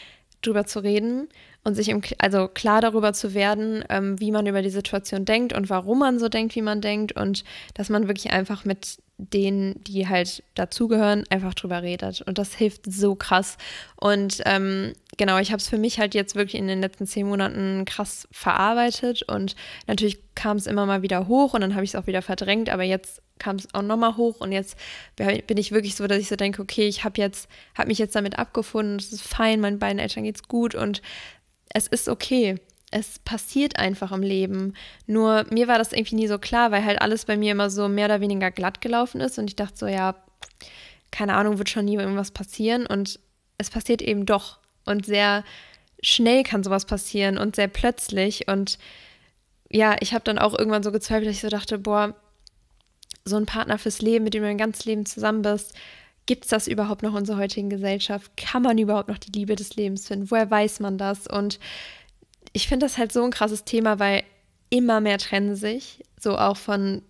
drüber zu reden und sich im, also klar darüber zu werden, ähm, wie man über die Situation denkt und warum man so denkt, wie man denkt und dass man wirklich einfach mit denen, die halt dazugehören, einfach drüber redet. Und das hilft so krass. Und ähm, genau, ich habe es für mich halt jetzt wirklich in den letzten zehn Monaten krass verarbeitet. Und natürlich kam es immer mal wieder hoch und dann habe ich es auch wieder verdrängt. Aber jetzt kam es auch nochmal hoch und jetzt bin ich wirklich so, dass ich so denke, okay, ich habe jetzt, habe mich jetzt damit abgefunden, es ist fein, meinen beiden Eltern geht's gut und es ist okay. Es passiert einfach im Leben. Nur mir war das irgendwie nie so klar, weil halt alles bei mir immer so mehr oder weniger glatt gelaufen ist und ich dachte so, ja, keine Ahnung, wird schon nie irgendwas passieren und es passiert eben doch. Und sehr schnell kann sowas passieren und sehr plötzlich. Und ja, ich habe dann auch irgendwann so gezweifelt, dass ich so dachte, boah, so ein Partner fürs Leben, mit dem du dein ganzes Leben zusammen bist, gibt es das überhaupt noch in unserer heutigen Gesellschaft? Kann man überhaupt noch die Liebe des Lebens finden? Woher weiß man das? Und ich finde das halt so ein krasses Thema, weil immer mehr trennen sich, so auch von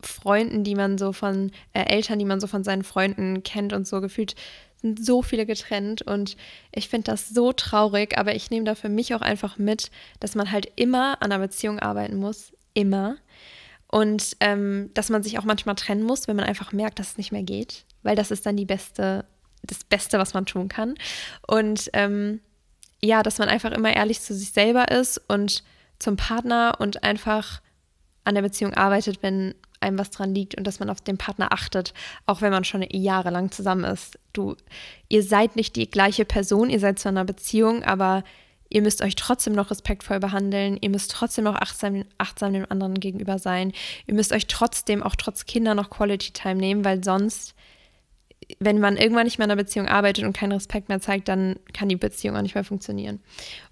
Freunden, die man so von äh, Eltern, die man so von seinen Freunden kennt und so gefühlt sind so viele getrennt und ich finde das so traurig, aber ich nehme da für mich auch einfach mit, dass man halt immer an einer Beziehung arbeiten muss, immer und ähm, dass man sich auch manchmal trennen muss, wenn man einfach merkt, dass es nicht mehr geht, weil das ist dann die beste, das Beste, was man tun kann und ähm, ja, dass man einfach immer ehrlich zu sich selber ist und zum Partner und einfach an der Beziehung arbeitet, wenn einem was dran liegt und dass man auf den Partner achtet, auch wenn man schon jahrelang zusammen ist. Du, ihr seid nicht die gleiche Person, ihr seid in einer Beziehung, aber ihr müsst euch trotzdem noch respektvoll behandeln, ihr müsst trotzdem noch achtsam, achtsam dem anderen gegenüber sein, ihr müsst euch trotzdem, auch trotz Kinder, noch Quality Time nehmen, weil sonst wenn man irgendwann nicht mehr in einer Beziehung arbeitet und keinen Respekt mehr zeigt, dann kann die Beziehung auch nicht mehr funktionieren.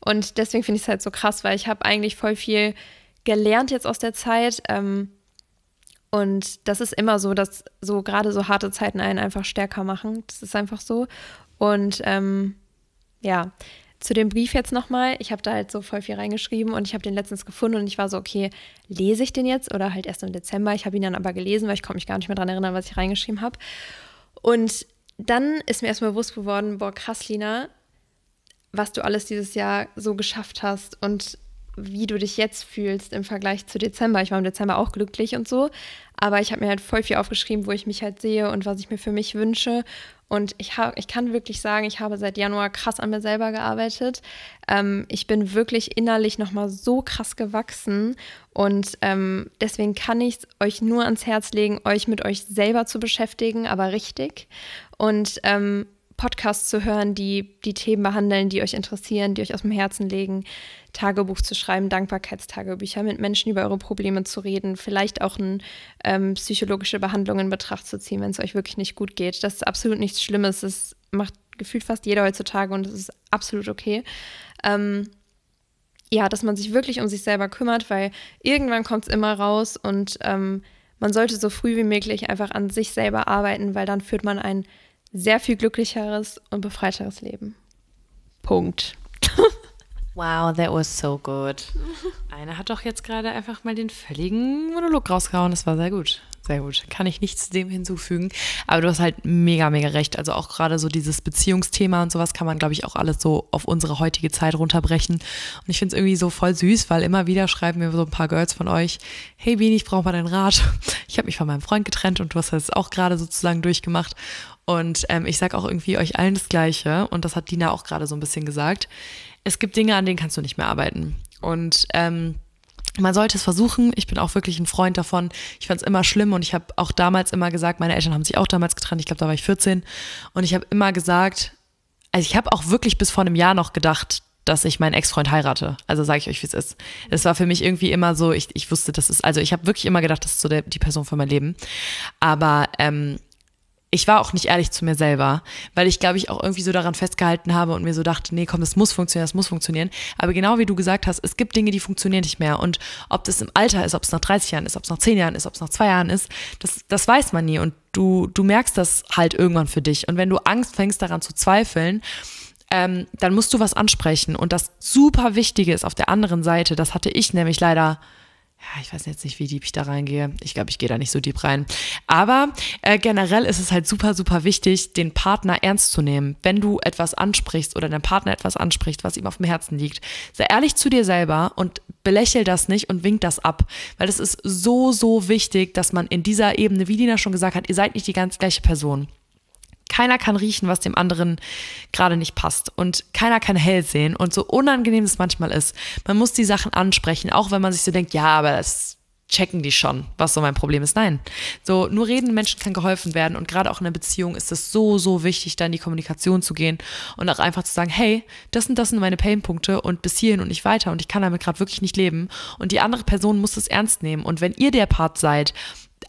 Und deswegen finde ich es halt so krass, weil ich habe eigentlich voll viel gelernt jetzt aus der Zeit. Ähm, und das ist immer so, dass so gerade so harte Zeiten einen einfach stärker machen. Das ist einfach so. Und ähm, ja, zu dem Brief jetzt nochmal. Ich habe da halt so voll viel reingeschrieben und ich habe den letztens gefunden und ich war so, okay, lese ich den jetzt oder halt erst im Dezember. Ich habe ihn dann aber gelesen, weil ich konnte mich gar nicht mehr daran erinnern, was ich reingeschrieben habe. Und dann ist mir erstmal bewusst geworden, boah, krass, Lina, was du alles dieses Jahr so geschafft hast. Und wie du dich jetzt fühlst im Vergleich zu Dezember. Ich war im Dezember auch glücklich und so, aber ich habe mir halt voll viel aufgeschrieben, wo ich mich halt sehe und was ich mir für mich wünsche. Und ich, hab, ich kann wirklich sagen, ich habe seit Januar krass an mir selber gearbeitet. Ähm, ich bin wirklich innerlich nochmal so krass gewachsen. Und ähm, deswegen kann ich euch nur ans Herz legen, euch mit euch selber zu beschäftigen, aber richtig. Und ähm, Podcasts zu hören, die die Themen behandeln, die euch interessieren, die euch aus dem Herzen legen, Tagebuch zu schreiben, Dankbarkeitstagebücher, mit Menschen über eure Probleme zu reden, vielleicht auch eine ähm, psychologische Behandlung in Betracht zu ziehen, wenn es euch wirklich nicht gut geht. Das ist absolut nichts Schlimmes. Das macht gefühlt fast jeder heutzutage und das ist absolut okay. Ähm, ja, dass man sich wirklich um sich selber kümmert, weil irgendwann kommt es immer raus und ähm, man sollte so früh wie möglich einfach an sich selber arbeiten, weil dann führt man ein sehr viel glücklicheres und befreiteres Leben. Punkt. Wow, that was so good. Einer hat doch jetzt gerade einfach mal den völligen Monolog rausgehauen. Das war sehr gut. Sehr gut. Kann ich nichts dem hinzufügen. Aber du hast halt mega, mega recht. Also auch gerade so dieses Beziehungsthema und sowas kann man, glaube ich, auch alles so auf unsere heutige Zeit runterbrechen. Und ich finde es irgendwie so voll süß, weil immer wieder schreiben mir so ein paar Girls von euch, hey Bini, ich brauche mal deinen Rat. Ich habe mich von meinem Freund getrennt und du hast das auch gerade sozusagen durchgemacht. Und ähm, ich sage auch irgendwie euch allen das Gleiche. Und das hat Dina auch gerade so ein bisschen gesagt. Es gibt Dinge, an denen kannst du nicht mehr arbeiten. Und ähm, man sollte es versuchen. Ich bin auch wirklich ein Freund davon. Ich fand es immer schlimm und ich habe auch damals immer gesagt, meine Eltern haben sich auch damals getrennt. Ich glaube, da war ich 14. Und ich habe immer gesagt, also ich habe auch wirklich bis vor einem Jahr noch gedacht, dass ich meinen Ex-Freund heirate. Also sage ich euch, wie es ist. Es war für mich irgendwie immer so, ich, ich wusste, das ist, also ich habe wirklich immer gedacht, das ist so der, die Person für mein Leben. Aber ähm, ich war auch nicht ehrlich zu mir selber, weil ich, glaube ich, auch irgendwie so daran festgehalten habe und mir so dachte, nee, komm, das muss funktionieren, das muss funktionieren. Aber genau wie du gesagt hast, es gibt Dinge, die funktionieren nicht mehr. Und ob das im Alter ist, ob es nach 30 Jahren ist, ob es nach 10 Jahren ist, ob es nach zwei Jahren ist, das, das weiß man nie. Und du, du merkst das halt irgendwann für dich. Und wenn du Angst fängst, daran zu zweifeln, ähm, dann musst du was ansprechen. Und das super Wichtige ist auf der anderen Seite, das hatte ich nämlich leider ich weiß jetzt nicht, wie deep ich da reingehe. Ich glaube, ich gehe da nicht so deep rein. Aber äh, generell ist es halt super, super wichtig, den Partner ernst zu nehmen. Wenn du etwas ansprichst oder dein Partner etwas anspricht, was ihm auf dem Herzen liegt, sei ehrlich zu dir selber und belächel das nicht und wink das ab. Weil es ist so, so wichtig, dass man in dieser Ebene, wie Dina schon gesagt hat, ihr seid nicht die ganz gleiche Person. Keiner kann riechen, was dem anderen gerade nicht passt. Und keiner kann hell sehen. Und so unangenehm es manchmal ist, man muss die Sachen ansprechen, auch wenn man sich so denkt, ja, aber das checken die schon, was so mein Problem ist. Nein. So, nur reden Menschen kann geholfen werden. Und gerade auch in einer Beziehung ist es so, so wichtig, da in die Kommunikation zu gehen und auch einfach zu sagen, hey, das sind, das sind meine Painpunkte und bis hierhin und nicht weiter und ich kann damit gerade wirklich nicht leben. Und die andere Person muss es ernst nehmen. Und wenn ihr der Part seid,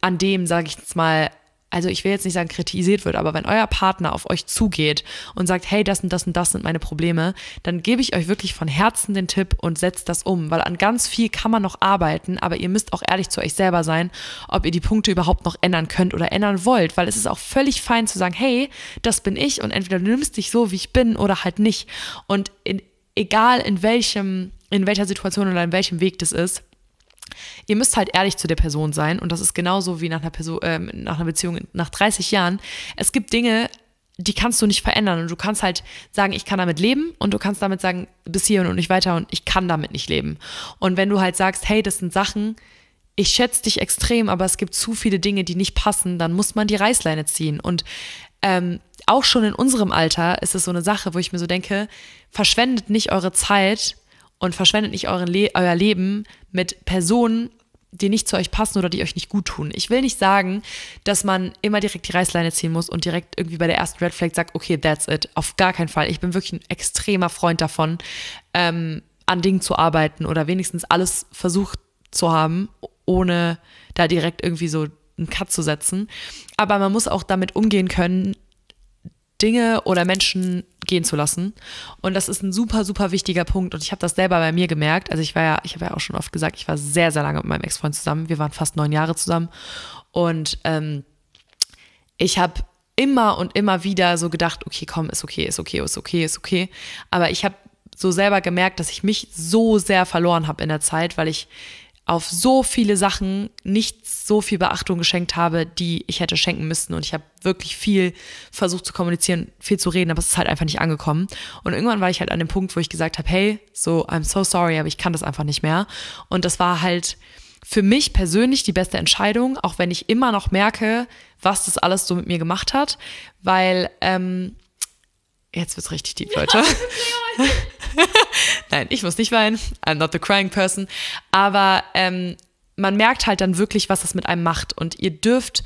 an dem, sage ich jetzt mal, also ich will jetzt nicht sagen, kritisiert wird, aber wenn euer Partner auf euch zugeht und sagt, hey, das und das und das sind meine Probleme, dann gebe ich euch wirklich von Herzen den Tipp und setzt das um, weil an ganz viel kann man noch arbeiten, aber ihr müsst auch ehrlich zu euch selber sein, ob ihr die Punkte überhaupt noch ändern könnt oder ändern wollt, weil es ist auch völlig fein zu sagen, hey, das bin ich und entweder du nimmst dich so, wie ich bin oder halt nicht. Und in, egal in welchem, in welcher Situation oder in welchem Weg das ist, Ihr müsst halt ehrlich zu der Person sein und das ist genauso wie nach einer, Person, äh, nach einer Beziehung nach 30 Jahren. Es gibt Dinge, die kannst du nicht verändern und du kannst halt sagen, ich kann damit leben und du kannst damit sagen, bis hierhin und nicht weiter und ich kann damit nicht leben. Und wenn du halt sagst, hey, das sind Sachen, ich schätze dich extrem, aber es gibt zu viele Dinge, die nicht passen, dann muss man die Reißleine ziehen. Und ähm, auch schon in unserem Alter ist es so eine Sache, wo ich mir so denke, verschwendet nicht eure Zeit und verschwendet nicht Le euer Leben mit Personen, die nicht zu euch passen oder die euch nicht gut tun. Ich will nicht sagen, dass man immer direkt die Reißleine ziehen muss und direkt irgendwie bei der ersten Red Flag sagt, okay, that's it. Auf gar keinen Fall. Ich bin wirklich ein extremer Freund davon, ähm, an Dingen zu arbeiten oder wenigstens alles versucht zu haben, ohne da direkt irgendwie so einen Cut zu setzen. Aber man muss auch damit umgehen können, Dinge oder Menschen gehen zu lassen. Und das ist ein super, super wichtiger Punkt. Und ich habe das selber bei mir gemerkt. Also ich war ja, ich habe ja auch schon oft gesagt, ich war sehr, sehr lange mit meinem Ex-Freund zusammen. Wir waren fast neun Jahre zusammen. Und ähm, ich habe immer und immer wieder so gedacht, okay, komm, ist okay, ist okay, ist okay, ist okay. Aber ich habe so selber gemerkt, dass ich mich so sehr verloren habe in der Zeit, weil ich auf so viele Sachen nicht so viel Beachtung geschenkt habe, die ich hätte schenken müssen. Und ich habe wirklich viel versucht zu kommunizieren, viel zu reden, aber es ist halt einfach nicht angekommen. Und irgendwann war ich halt an dem Punkt, wo ich gesagt habe, hey, so, I'm so sorry, aber ich kann das einfach nicht mehr. Und das war halt für mich persönlich die beste Entscheidung, auch wenn ich immer noch merke, was das alles so mit mir gemacht hat, weil ähm, jetzt wird's richtig deep, Leute. Nein, ich muss nicht weinen. I'm not the crying person. Aber ähm, man merkt halt dann wirklich, was das mit einem macht. Und ihr dürft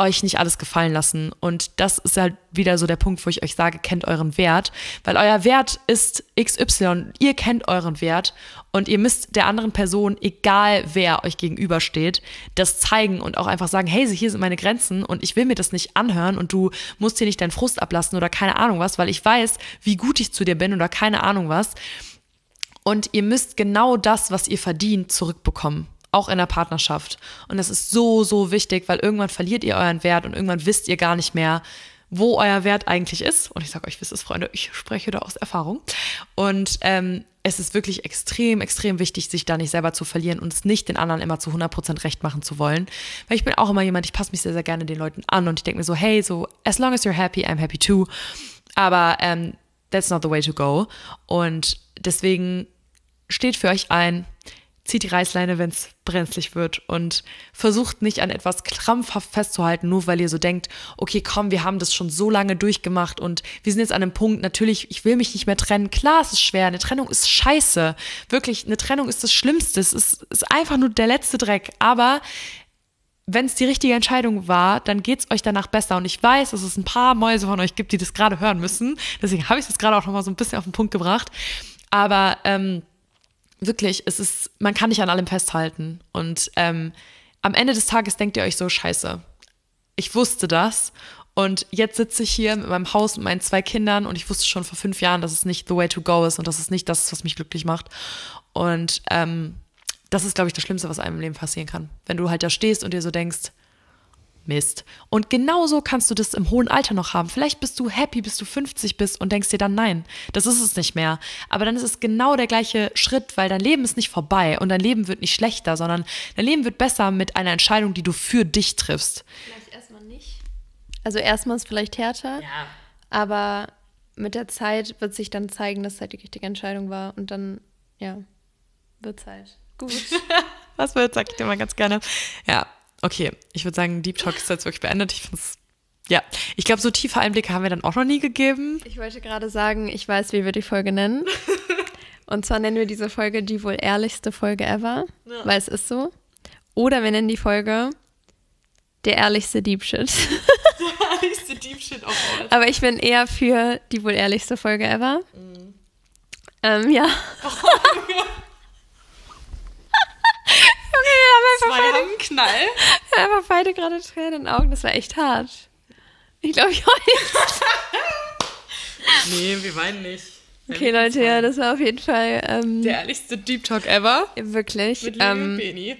euch nicht alles gefallen lassen. Und das ist halt wieder so der Punkt, wo ich euch sage, kennt euren Wert. Weil euer Wert ist XY. Ihr kennt euren Wert und ihr müsst der anderen Person, egal wer euch gegenübersteht, das zeigen und auch einfach sagen, hey, hier sind meine Grenzen und ich will mir das nicht anhören und du musst hier nicht deinen Frust ablassen oder keine Ahnung was, weil ich weiß, wie gut ich zu dir bin oder keine Ahnung was. Und ihr müsst genau das, was ihr verdient, zurückbekommen auch in der Partnerschaft. Und das ist so, so wichtig, weil irgendwann verliert ihr euren Wert und irgendwann wisst ihr gar nicht mehr, wo euer Wert eigentlich ist. Und ich sage euch, wisst es, Freunde, ich spreche da aus Erfahrung. Und ähm, es ist wirklich extrem, extrem wichtig, sich da nicht selber zu verlieren und es nicht den anderen immer zu 100% recht machen zu wollen. Weil ich bin auch immer jemand, ich passe mich sehr, sehr gerne den Leuten an und ich denke mir so, hey, so, as long as you're happy, I'm happy too. Aber ähm, that's not the way to go. Und deswegen steht für euch ein, zieht die Reißleine, wenn es brenzlig wird und versucht nicht an etwas krampfhaft festzuhalten, nur weil ihr so denkt, okay, komm, wir haben das schon so lange durchgemacht und wir sind jetzt an einem Punkt, natürlich, ich will mich nicht mehr trennen. Klar, es ist schwer, eine Trennung ist scheiße. Wirklich, eine Trennung ist das Schlimmste. Es ist, ist einfach nur der letzte Dreck. Aber wenn es die richtige Entscheidung war, dann geht es euch danach besser. Und ich weiß, dass es ein paar Mäuse von euch gibt, die das gerade hören müssen. Deswegen habe ich das gerade auch nochmal so ein bisschen auf den Punkt gebracht. Aber ähm, wirklich, es ist, man kann nicht an allem festhalten. Und ähm, am Ende des Tages denkt ihr euch so, scheiße, ich wusste das. Und jetzt sitze ich hier mit meinem Haus und meinen zwei Kindern und ich wusste schon vor fünf Jahren, dass es nicht the way to go ist und dass es nicht das ist, was mich glücklich macht. Und ähm, das ist, glaube ich, das Schlimmste, was einem im Leben passieren kann. Wenn du halt da stehst und dir so denkst, Mist. Und genauso kannst du das im hohen Alter noch haben. Vielleicht bist du happy, bis du 50 bist und denkst dir dann, nein, das ist es nicht mehr. Aber dann ist es genau der gleiche Schritt, weil dein Leben ist nicht vorbei und dein Leben wird nicht schlechter, sondern dein Leben wird besser mit einer Entscheidung, die du für dich triffst. Vielleicht erstmal nicht. Also erstmal ist es vielleicht härter, Ja. aber mit der Zeit wird sich dann zeigen, dass es halt die richtige Entscheidung war und dann, ja, wird es halt gut. Was wird, sag ich dir mal ganz gerne. Ja, okay. Ich würde sagen, Deep Talk ist jetzt wirklich beendet. Ich finde es, ja. Ich glaube, so tiefe Einblicke haben wir dann auch noch nie gegeben. Ich wollte gerade sagen, ich weiß, wie wir die Folge nennen. Und zwar nennen wir diese Folge die wohl ehrlichste Folge ever, Ja. weil es ist so. Oder wir nennen die Folge der ehrlichste Deep Shit. Ehrlichste Deep Shit of all. Aber ich bin eher für die wohl ehrlichste Folge ever. Ähm, ja. Zwei haben einen Knall. Wir haben einfach beide gerade Tränen in den Augen. Das war echt hart. Ich glaube, ich heule. Nee, wir weinen nicht. Okay, Leute, ja, das war auf jeden Fall ähm, Der ehrlichste Deep Talk ever. wirklich. Mit Lili und Ähm, Beni.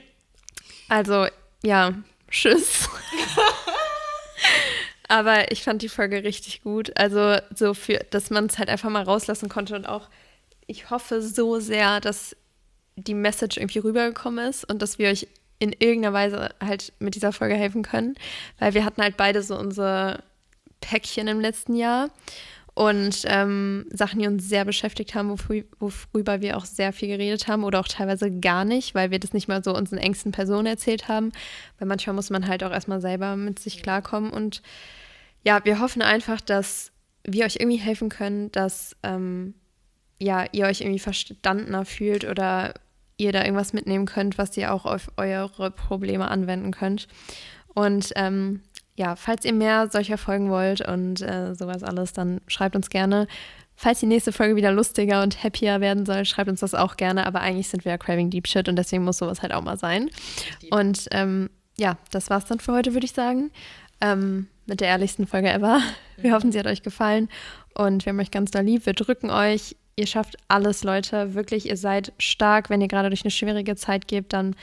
also, ja, tschüss. Aber ich fand die Folge richtig gut. Also, so für, dass man es halt einfach mal rauslassen konnte und auch, ich hoffe so sehr, dass die Message irgendwie rübergekommen ist und dass wir euch in irgendeiner Weise halt mit dieser Folge helfen können. Weil wir hatten halt beide so unsere Päckchen im letzten Jahr und ähm, Sachen, die uns sehr beschäftigt haben, worüber wir auch sehr viel geredet haben oder auch teilweise gar nicht, weil wir das nicht mal so unseren engsten Personen erzählt haben. Weil manchmal muss man halt auch erstmal selber mit sich klarkommen. Und ja, wir hoffen einfach, dass wir euch irgendwie helfen können, dass ähm, ja, ihr euch irgendwie verstandener fühlt oder ihr da irgendwas mitnehmen könnt, was ihr auch auf eure Probleme anwenden könnt. Und ähm, ja, falls ihr mehr solcher Folgen wollt und äh, sowas alles, dann schreibt uns gerne. Falls die nächste Folge wieder lustiger und happier werden soll, schreibt uns das auch gerne. Aber eigentlich sind wir ja Craving Deep Shit und deswegen muss sowas halt auch mal sein. Und ähm, ja, das war's dann für heute, würde ich sagen. Ähm, mit der ehrlichsten Folge ever. Wir hoffen, sie hat euch gefallen und wir haben euch ganz doll lieb. Wir drücken euch. Ihr schafft alles, Leute. Wirklich, ihr seid stark. Wenn ihr gerade durch eine schwierige Zeit geht, dann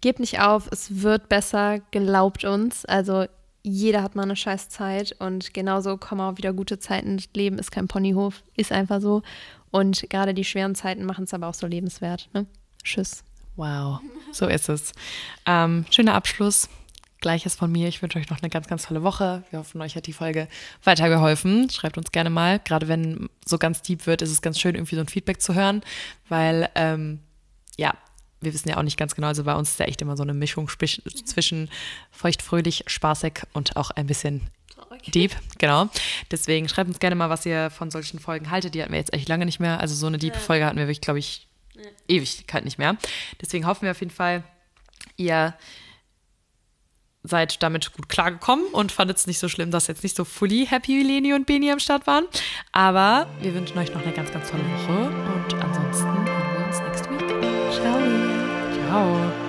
gebt nicht auf. Es wird besser. Glaubt uns. Also jeder hat mal eine scheiß Zeit und genauso kommen auch wieder gute Zeiten. Leben ist kein Ponyhof, ist einfach so. Und gerade die schweren Zeiten machen es aber auch so lebenswert. Ne? Tschüss. Wow, so ist es. Ähm, schöner Abschluss. Gleiches von mir. Ich wünsche euch noch eine ganz, ganz tolle Woche. Wir hoffen, euch hat die Folge weitergeholfen. Schreibt uns gerne mal. Gerade wenn so ganz deep wird, ist es ganz schön, irgendwie so ein Feedback zu hören, weil, ähm, ja, wir wissen ja auch nicht ganz genau. Also bei uns ist ja echt immer so eine Mischung zwischen feuchtfröhlich, spaßig und auch ein bisschen Deep, genau. Deswegen schreibt uns gerne mal, was ihr von solchen Folgen haltet. Die hatten wir jetzt echt lange nicht mehr. Also so eine Deep-Folge hatten wir wirklich, glaube ich, Ewigkeit nicht mehr. Deswegen hoffen wir auf jeden Fall, ihr seid damit gut klargekommen und fandet es nicht so schlimm, dass jetzt nicht so fully happy Leni und Beni am Start waren. Aber wir wünschen euch noch eine ganz, ganz tolle Woche und ansonsten hören wir uns next week. Ciao. Ciao.